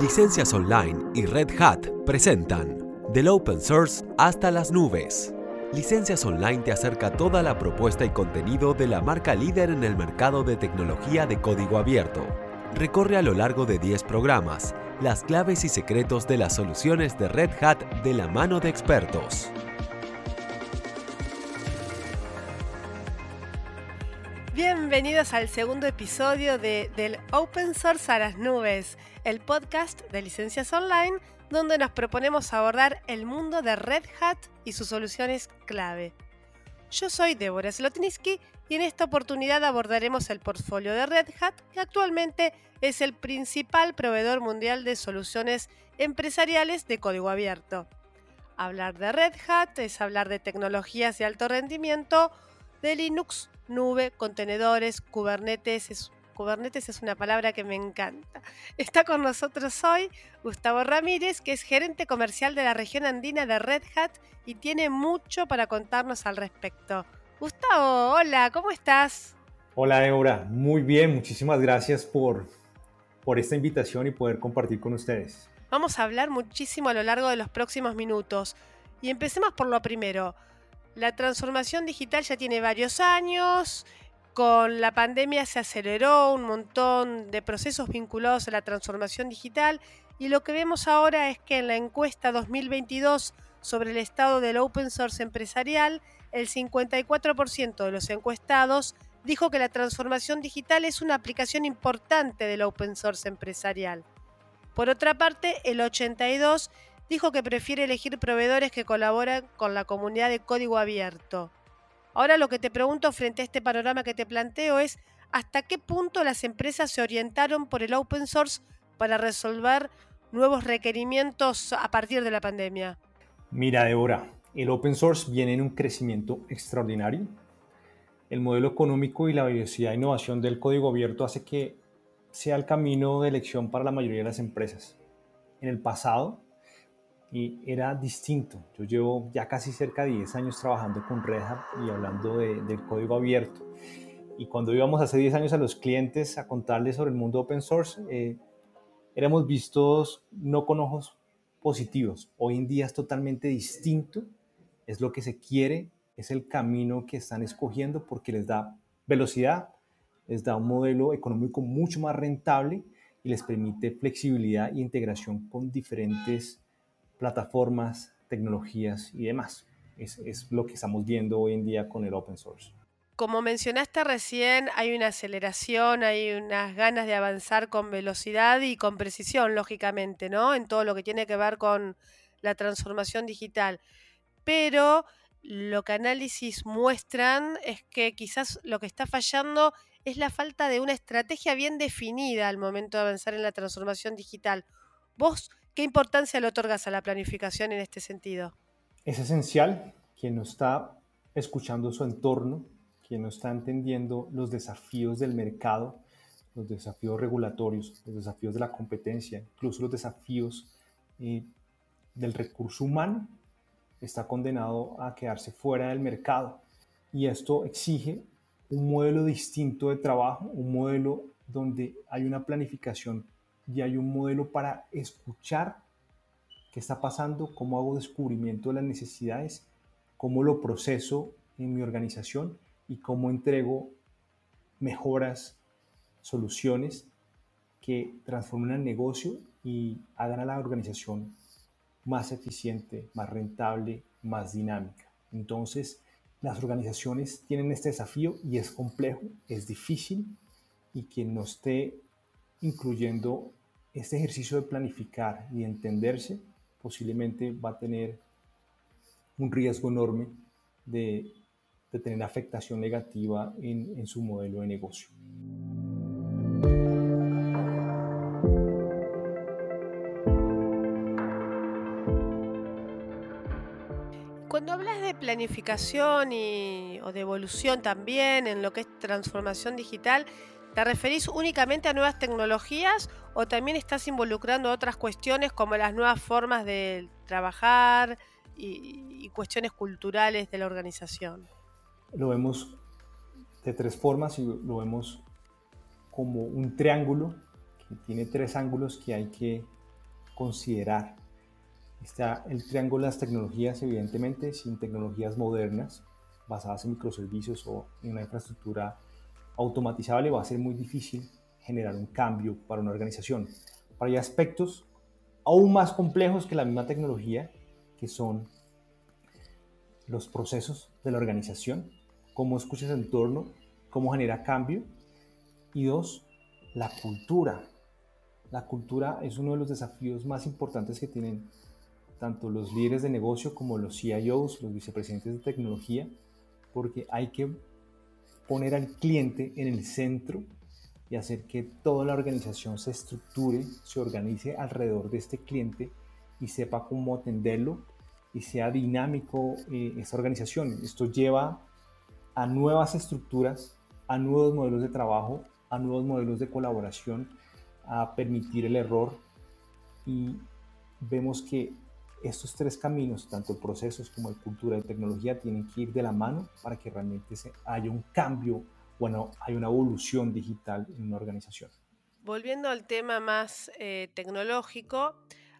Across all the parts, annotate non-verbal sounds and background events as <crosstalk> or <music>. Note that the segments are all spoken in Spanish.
Licencias Online y Red Hat presentan Del Open Source hasta las nubes. Licencias Online te acerca toda la propuesta y contenido de la marca líder en el mercado de tecnología de código abierto. Recorre a lo largo de 10 programas las claves y secretos de las soluciones de Red Hat de la mano de expertos. Bienvenidos al segundo episodio de Del Open Source a las Nubes, el podcast de licencias online donde nos proponemos abordar el mundo de Red Hat y sus soluciones clave. Yo soy Débora Slotniski y en esta oportunidad abordaremos el portfolio de Red Hat, que actualmente es el principal proveedor mundial de soluciones empresariales de código abierto. Hablar de Red Hat es hablar de tecnologías de alto rendimiento, de Linux, nube, contenedores, Kubernetes. Es, Kubernetes es una palabra que me encanta. <laughs> Está con nosotros hoy Gustavo Ramírez, que es gerente comercial de la región andina de Red Hat y tiene mucho para contarnos al respecto. Gustavo, hola, ¿cómo estás? Hola, Eura. Muy bien, muchísimas gracias por, por esta invitación y poder compartir con ustedes. Vamos a hablar muchísimo a lo largo de los próximos minutos. Y empecemos por lo primero. La transformación digital ya tiene varios años. Con la pandemia se aceleró un montón de procesos vinculados a la transformación digital y lo que vemos ahora es que en la encuesta 2022 sobre el estado del open source empresarial, el 54% de los encuestados dijo que la transformación digital es una aplicación importante del open source empresarial. Por otra parte, el 82% dijo que prefiere elegir proveedores que colaboran con la comunidad de código abierto. Ahora lo que te pregunto frente a este panorama que te planteo es hasta qué punto las empresas se orientaron por el open source para resolver nuevos requerimientos a partir de la pandemia. Mira, Débora, el open source viene en un crecimiento extraordinario. El modelo económico y la velocidad de innovación del código abierto hace que sea el camino de elección para la mayoría de las empresas. En el pasado, y era distinto. Yo llevo ya casi cerca de 10 años trabajando con Red Hat y hablando de, del código abierto. Y cuando íbamos hace 10 años a los clientes a contarles sobre el mundo open source, eh, éramos vistos no con ojos positivos. Hoy en día es totalmente distinto, es lo que se quiere, es el camino que están escogiendo porque les da velocidad, les da un modelo económico mucho más rentable y les permite flexibilidad e integración con diferentes plataformas, tecnologías y demás. Es, es, lo que estamos viendo hoy en día con el open source. Como mencionaste recién, hay una aceleración, hay unas ganas de avanzar con velocidad y con precisión, lógicamente, ¿no? En todo lo que tiene que ver con la transformación digital. Pero lo que análisis muestran es que quizás lo que está fallando es la falta de una estrategia bien definida al momento de avanzar en la transformación digital. ¿Vos ¿Qué importancia le otorgas a la planificación en este sentido? Es esencial quien no está escuchando su entorno, quien no está entendiendo los desafíos del mercado, los desafíos regulatorios, los desafíos de la competencia, incluso los desafíos eh, del recurso humano, está condenado a quedarse fuera del mercado. Y esto exige un modelo distinto de trabajo, un modelo donde hay una planificación y hay un modelo para escuchar qué está pasando, cómo hago descubrimiento de las necesidades, cómo lo proceso en mi organización y cómo entrego mejoras, soluciones que transformen el negocio y hagan a la organización más eficiente, más rentable, más dinámica. Entonces, las organizaciones tienen este desafío y es complejo, es difícil y quien no esté incluyendo este ejercicio de planificar y entenderse posiblemente va a tener un riesgo enorme de, tener afectación negativa en, en su modelo de negocio. Cuando hablas de planificación y, o de evolución también en lo que es transformación digital, ¿Te referís únicamente a nuevas tecnologías o también estás involucrando otras cuestiones como las nuevas formas de trabajar y, cuestiones culturales de la organización? Lo vemos de tres formas y lo vemos como un triángulo que tiene tres ángulos que hay que considerar. Está el triángulo de las tecnologías, evidentemente, sin tecnologías modernas basadas en microservicios o en una infraestructura automatizable va a ser muy difícil generar un cambio para una organización. Pero hay aspectos aún más complejos que la misma tecnología, que son los procesos de la organización, cómo escucha el entorno, cómo genera cambio. Y dos, la cultura. La cultura es uno de los desafíos más importantes que tienen tanto los líderes de negocio como los CIOs, los vicepresidentes de tecnología, porque hay que poner al cliente en el centro y hacer que toda la organización se estructure, se organice alrededor de este cliente y sepa cómo atenderlo y sea dinámico eh, esta organización. Esto lleva a nuevas estructuras, a nuevos modelos de trabajo, a nuevos modelos de colaboración, a permitir el error y vemos que estos tres caminos, tanto procesos como el cultura y tecnología, tienen que ir de la mano para que realmente se, haya un cambio, bueno, hay una evolución digital en una organización. Volviendo al tema más eh, tecnológico,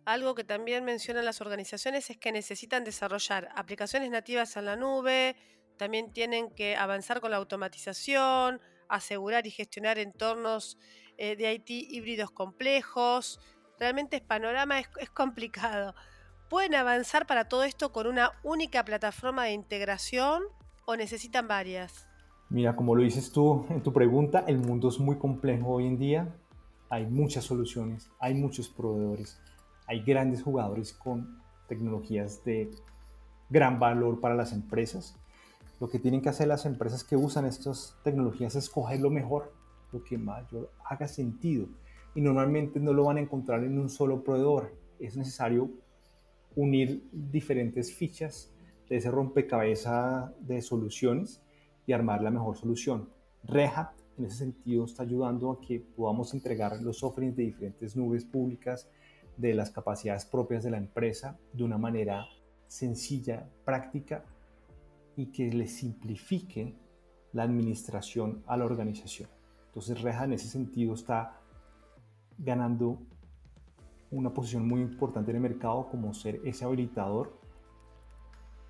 algo que también mencionan las organizaciones es que necesitan desarrollar aplicaciones nativas en la nube, también tienen que avanzar con la automatización, asegurar y gestionar entornos eh, de IT híbridos complejos. Realmente el panorama es complicado. ¿Pueden avanzar para todo esto con una única plataforma de integración o necesitan varias? Mira, como lo dices tú en tu pregunta, el mundo es muy complejo hoy en día. Hay muchas soluciones, hay muchos proveedores, hay grandes jugadores con tecnologías de gran valor para las empresas. Lo que tienen que hacer las empresas que usan estas tecnologías es escoger lo mejor, lo que mayor haga sentido. Y normalmente no lo van a encontrar en un solo proveedor. Es necesario unir diferentes fichas de ese rompecabezas de soluciones y armar la mejor solución. Red Hat en ese sentido está ayudando a que podamos entregar los offerings de diferentes nubes públicas de las capacidades propias de la empresa de una manera sencilla, práctica y que le simplifique la administración a la organización. Entonces Red Hat en ese sentido está ganando una posición muy importante en el mercado como ser ese habilitador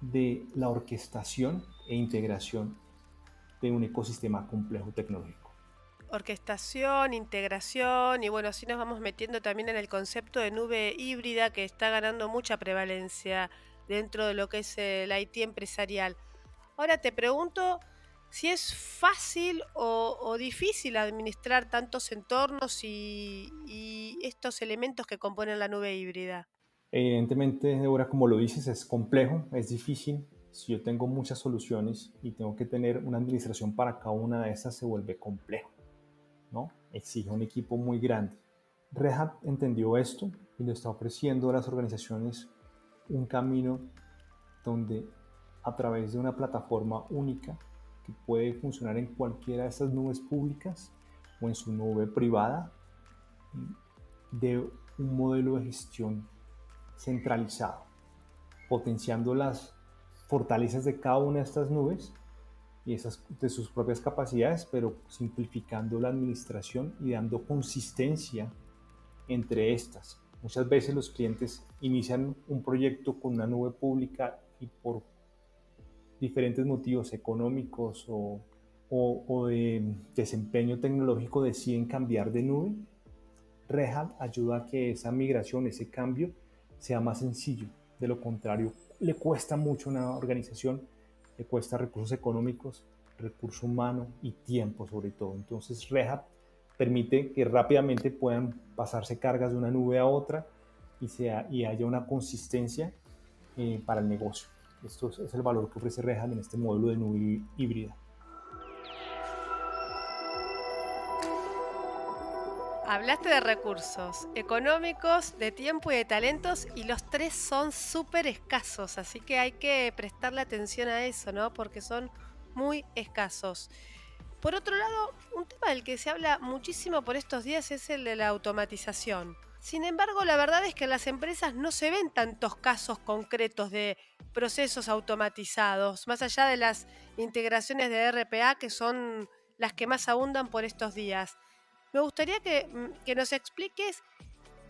de la orquestación e integración de un ecosistema complejo tecnológico. Orquestación, integración y bueno, así nos vamos metiendo también en el concepto de nube híbrida que está ganando mucha prevalencia dentro de lo que es el IT empresarial. Ahora te pregunto si es fácil o, difícil administrar tantos entornos y, estos elementos que componen la nube híbrida. Evidentemente, ahora como lo dices, es complejo, es difícil. Si yo tengo muchas soluciones y tengo que tener una administración para cada una de esas, se vuelve complejo. ¿no? Exige un equipo muy grande. Red Hat entendió esto y le está ofreciendo a las organizaciones un camino donde a través de una plataforma única puede funcionar en cualquiera de estas nubes públicas o en su nube privada de un modelo de gestión centralizado, potenciando las fortalezas de cada una de estas nubes y esas de sus propias capacidades, pero simplificando la administración y dando consistencia entre estas. Muchas veces los clientes inician un proyecto con una nube pública y por diferentes motivos económicos o, de desempeño tecnológico deciden cambiar de nube, Red Hat ayuda a que esa migración, ese cambio, sea más sencillo. De lo contrario, le cuesta mucho a una organización, le cuesta recursos económicos, recurso humano y tiempo sobre todo. Entonces Red Hat permite que rápidamente puedan pasarse cargas de una nube a otra y, sea, y haya una consistencia eh, para el negocio. Esto es el valor que ofrece Red en este modelo de nube híbrida. Hablaste de recursos económicos, de tiempo y de talentos y los tres son súper escasos, así que hay que prestarle atención a eso, ¿no? Porque son muy escasos. Por otro lado, un tema del que se habla muchísimo por estos días es el de la automatización. Sin embargo, la verdad es que en las empresas no se ven tantos casos concretos de procesos automatizados, más allá de las integraciones de RPA que son las que más abundan por estos días. Me gustaría que, mm, que nos expliques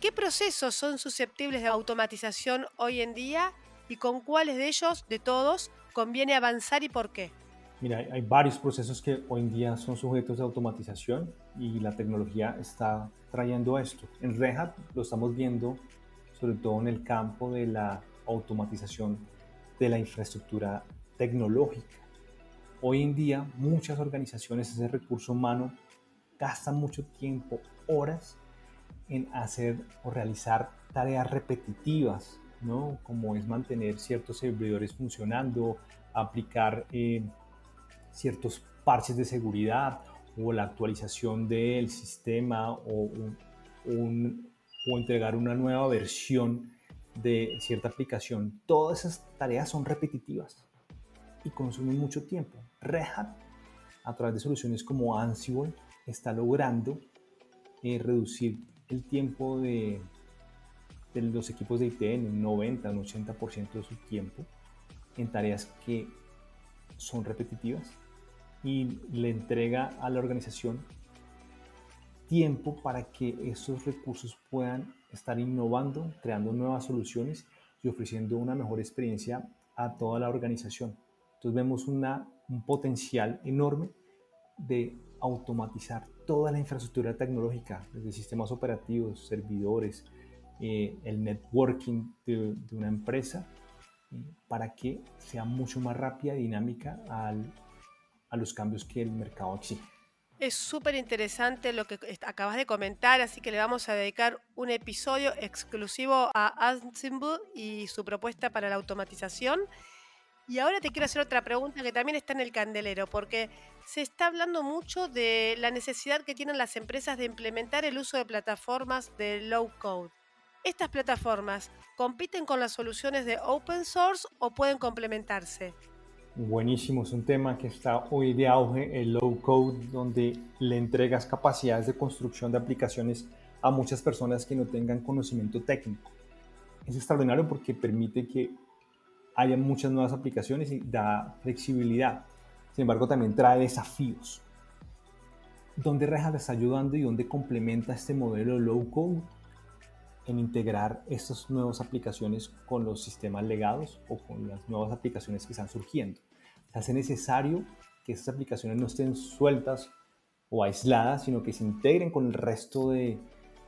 qué procesos son susceptibles de automatización hoy en día y con cuáles de ellos, de todos, conviene avanzar y por qué. Mira, hay varios procesos que hoy en día son sujetos de automatización y la tecnología está trayendo esto. En Red Hat lo estamos viendo sobre todo en el campo de la automatización de la infraestructura tecnológica. Hoy en día muchas organizaciones, ese recurso humano, gastan mucho tiempo, horas, en hacer o realizar tareas repetitivas, ¿no? como es mantener ciertos servidores funcionando, aplicar eh, ciertos parches de seguridad o la actualización del sistema o, o entregar una nueva versión de cierta aplicación. Todas esas tareas son repetitivas y consumen mucho tiempo. Red a través de soluciones como Ansible, está logrando eh, reducir el tiempo de, de, los equipos de IT en un 90, un 80% de su tiempo en tareas que son repetitivas y le entrega a la organización tiempo para que esos recursos puedan estar innovando, creando nuevas soluciones y ofreciendo una mejor experiencia a toda la organización. Entonces vemos una, un potencial enorme de automatizar toda la infraestructura tecnológica, desde sistemas operativos, servidores, eh, el networking de, de una empresa, eh, para que sea mucho más rápida y dinámica al, los cambios que el mercado exige. Es súper interesante lo que acabas de comentar, así que le vamos a dedicar un episodio exclusivo a Ansible y su propuesta para la automatización. Y ahora te quiero hacer otra pregunta que también está en el candelero, porque se está hablando mucho de la necesidad que tienen las empresas de implementar el uso de plataformas de low code. ¿Estas plataformas compiten con las soluciones de open source o pueden complementarse? Buenísimo, es un tema que está hoy de auge, el low code, donde le entregas capacidades de construcción de aplicaciones a muchas personas que no tengan conocimiento técnico. Es extraordinario porque permite que haya muchas nuevas aplicaciones y da flexibilidad. Sin embargo, también trae desafíos. ¿Dónde Red está ayudando y dónde complementa este modelo low code? en integrar estas nuevas aplicaciones con los sistemas legados o con las nuevas aplicaciones que están surgiendo. Hace necesario que estas aplicaciones no estén sueltas o aisladas, sino que se integren con el resto de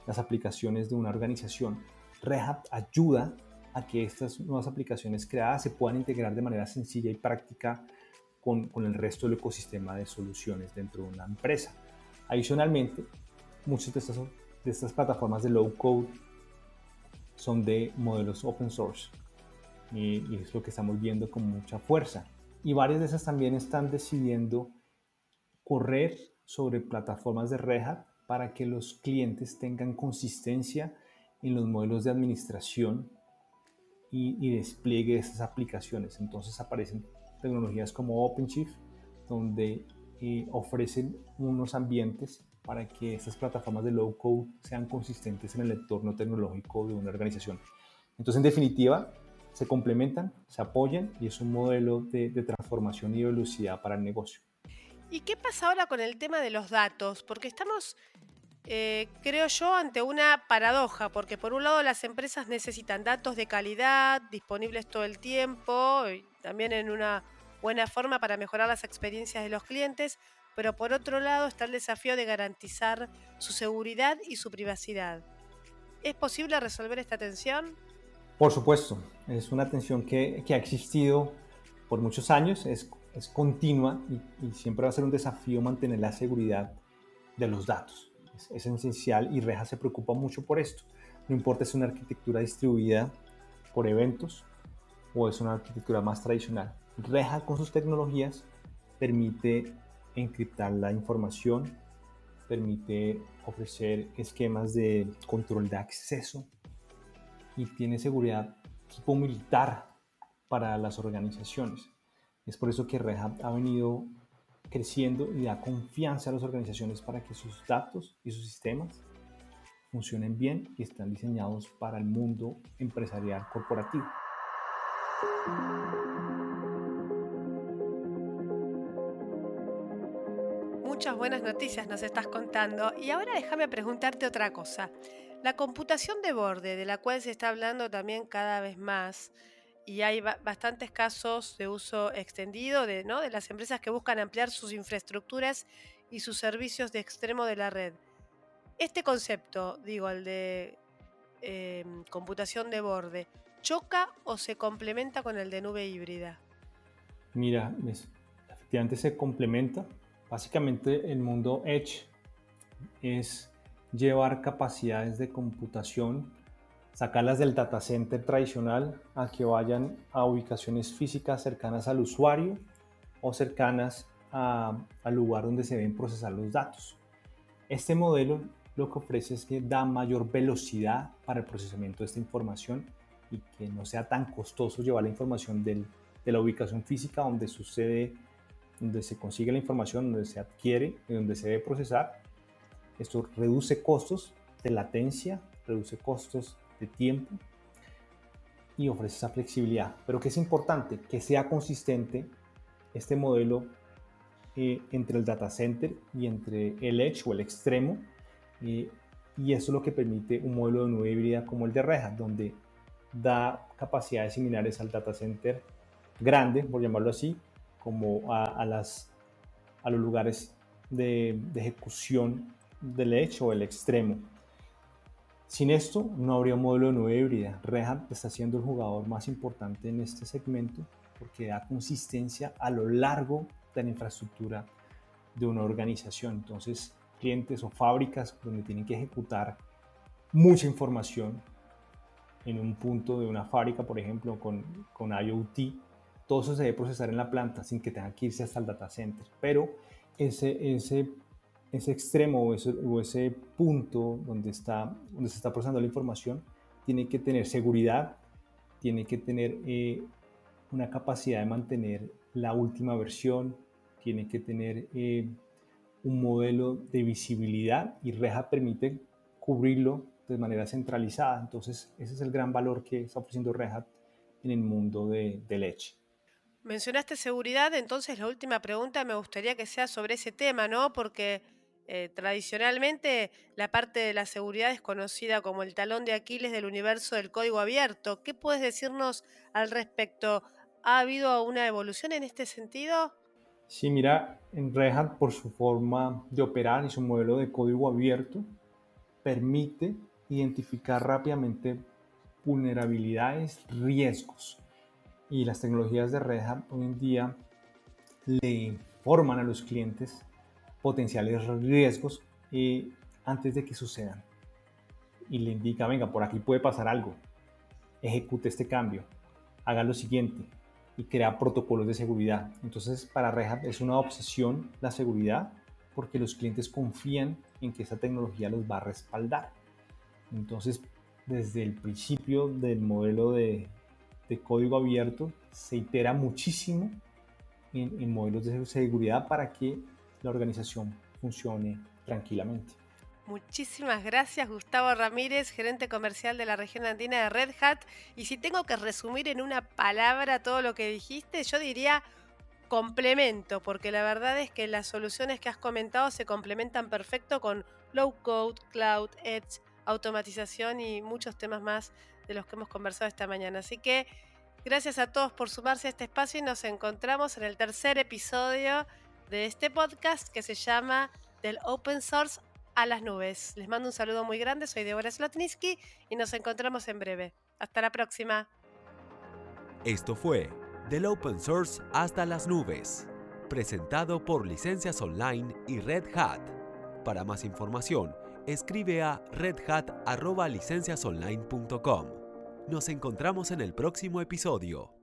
las aplicaciones de una organización. Red Hat ayuda a que estas nuevas aplicaciones creadas se puedan integrar de manera sencilla y práctica con, con el resto del ecosistema de soluciones dentro de una empresa. Adicionalmente, muchas de estas, de estas plataformas de low code son de modelos open source y, es lo que estamos viendo con mucha fuerza. Y varias de esas también están decidiendo correr sobre plataformas de Red Hat para que los clientes tengan consistencia en los modelos de administración y, despliegue de estas aplicaciones. Entonces aparecen tecnologías como OpenShift, donde eh, ofrecen unos ambientes para que estas plataformas de low code sean consistentes en el entorno tecnológico de una organización. Entonces, en definitiva, se complementan, se apoyan y es un modelo de, transformación y velocidad para el negocio. ¿Y qué pasa ahora con el tema de los datos? Porque estamos, eh, creo yo, ante una paradoja, porque por un lado las empresas necesitan datos de calidad, disponibles todo el tiempo, y también en una buena forma para mejorar las experiencias de los clientes, pero por otro lado está el desafío de garantizar su seguridad y su privacidad. ¿Es posible resolver esta tensión? Por supuesto, es una tensión que, ha existido por muchos años, es, continua y, siempre va a ser un desafío mantener la seguridad de los datos. Es, es esencial y Reja se preocupa mucho por esto. No importa si es una arquitectura distribuida por eventos o es una arquitectura más tradicional. Reja con sus tecnologías permite encriptar la información, permite ofrecer esquemas de control de acceso y tiene seguridad tipo militar para las organizaciones. Es por eso que Red Hat ha venido creciendo y da confianza a las organizaciones para que sus datos y sus sistemas funcionen bien y están diseñados para el mundo empresarial corporativo. Muchas buenas noticias nos estás contando. Y ahora déjame preguntarte otra cosa. La computación de borde, de la cual se está hablando también cada vez más, y hay bastantes casos de uso extendido de, ¿no? de las empresas que buscan ampliar sus infraestructuras y sus servicios de extremo de la red. Este concepto, digo, el de em, computación de borde, ¿choca o se complementa con el de nube híbrida? Mira, efectivamente se complementa. Básicamente el mundo Edge es llevar capacidades de computación sacarlas del data center tradicional a que vayan a ubicaciones físicas cercanas al usuario o cercanas al lugar donde se deben procesar los datos. Este modelo lo que ofrece es que da mayor velocidad para el procesamiento de esta información y que no sea tan costoso llevar la información de la ubicación física donde sucede, donde se consigue la información, donde se adquiere y donde se debe procesar. Esto reduce costos de latencia, reduce costos de tiempo y ofrece esa flexibilidad. Pero que es importante que sea consistente este modelo eh, entre el data center y entre el edge o el extremo. Eh, y eso es lo que permite un modelo de nube híbrida como el de Red donde da capacidades similares al data center grande, por llamarlo así, como a, las, a los lugares de, de ejecución del edge o el extremo. Sin esto no habría un modelo de nube híbrida. Red Hat está siendo el jugador más importante en este segmento porque da consistencia a lo largo de la infraestructura de una organización. Entonces, clientes o fábricas donde tienen que ejecutar mucha información en un punto de una fábrica, por ejemplo, con, con IoT, todo eso se debe procesar en la planta sin que tenga que irse hasta el data center. Pero ese, ese ese extremo o ese, punto donde, está, donde se está procesando la información tiene que tener seguridad, tiene que tener eh, una capacidad de mantener la última versión, tiene que tener eh, un modelo de visibilidad y Reja permite cubrirlo de manera centralizada. Entonces, ese es el gran valor que está ofreciendo Reja en el mundo de, de leche. Mencionaste seguridad, entonces la última pregunta me gustaría que sea sobre ese tema, ¿no? Porque eh, tradicionalmente la parte de la seguridad es conocida como el talón de Aquiles del universo del código abierto. ¿Qué puedes decirnos al respecto? ¿Ha habido una evolución en este sentido? Sí, mira, en Red Hat por su forma de operar y su modelo de código abierto permite identificar rápidamente vulnerabilidades, riesgos. Y las tecnologías de Red Hat hoy en día le informan a los clientes potenciales riesgos eh, antes de que sucedan. Y le indica, venga, por aquí puede pasar algo, ejecute este cambio, haga lo siguiente y crea protocolos de seguridad. Entonces, para Red es una obsesión la seguridad porque los clientes confían en que esa tecnología los va a respaldar. Entonces, desde el principio del modelo de, de código abierto, se itera muchísimo en, en modelos de seguridad para que la organización funcione tranquilamente. Muchísimas gracias Gustavo Ramírez, gerente comercial de la región andina de Red Hat. Y si tengo que resumir en una palabra todo lo que dijiste, yo diría complemento, porque la verdad es que las soluciones que has comentado se complementan perfecto con low code, cloud, edge, automatización y muchos temas más de los que hemos conversado esta mañana. Así que gracias a todos por sumarse a este espacio y nos encontramos en el tercer episodio de este podcast que se llama Del Open Source a las nubes. Les mando un saludo muy grande, soy Deborah Slotniski y nos encontramos en breve. Hasta la próxima. Esto fue Del Open Source hasta las nubes, presentado por Licencias Online y Red Hat. Para más información, escribe a redhat.licenciasonline.com. Nos encontramos en el próximo episodio.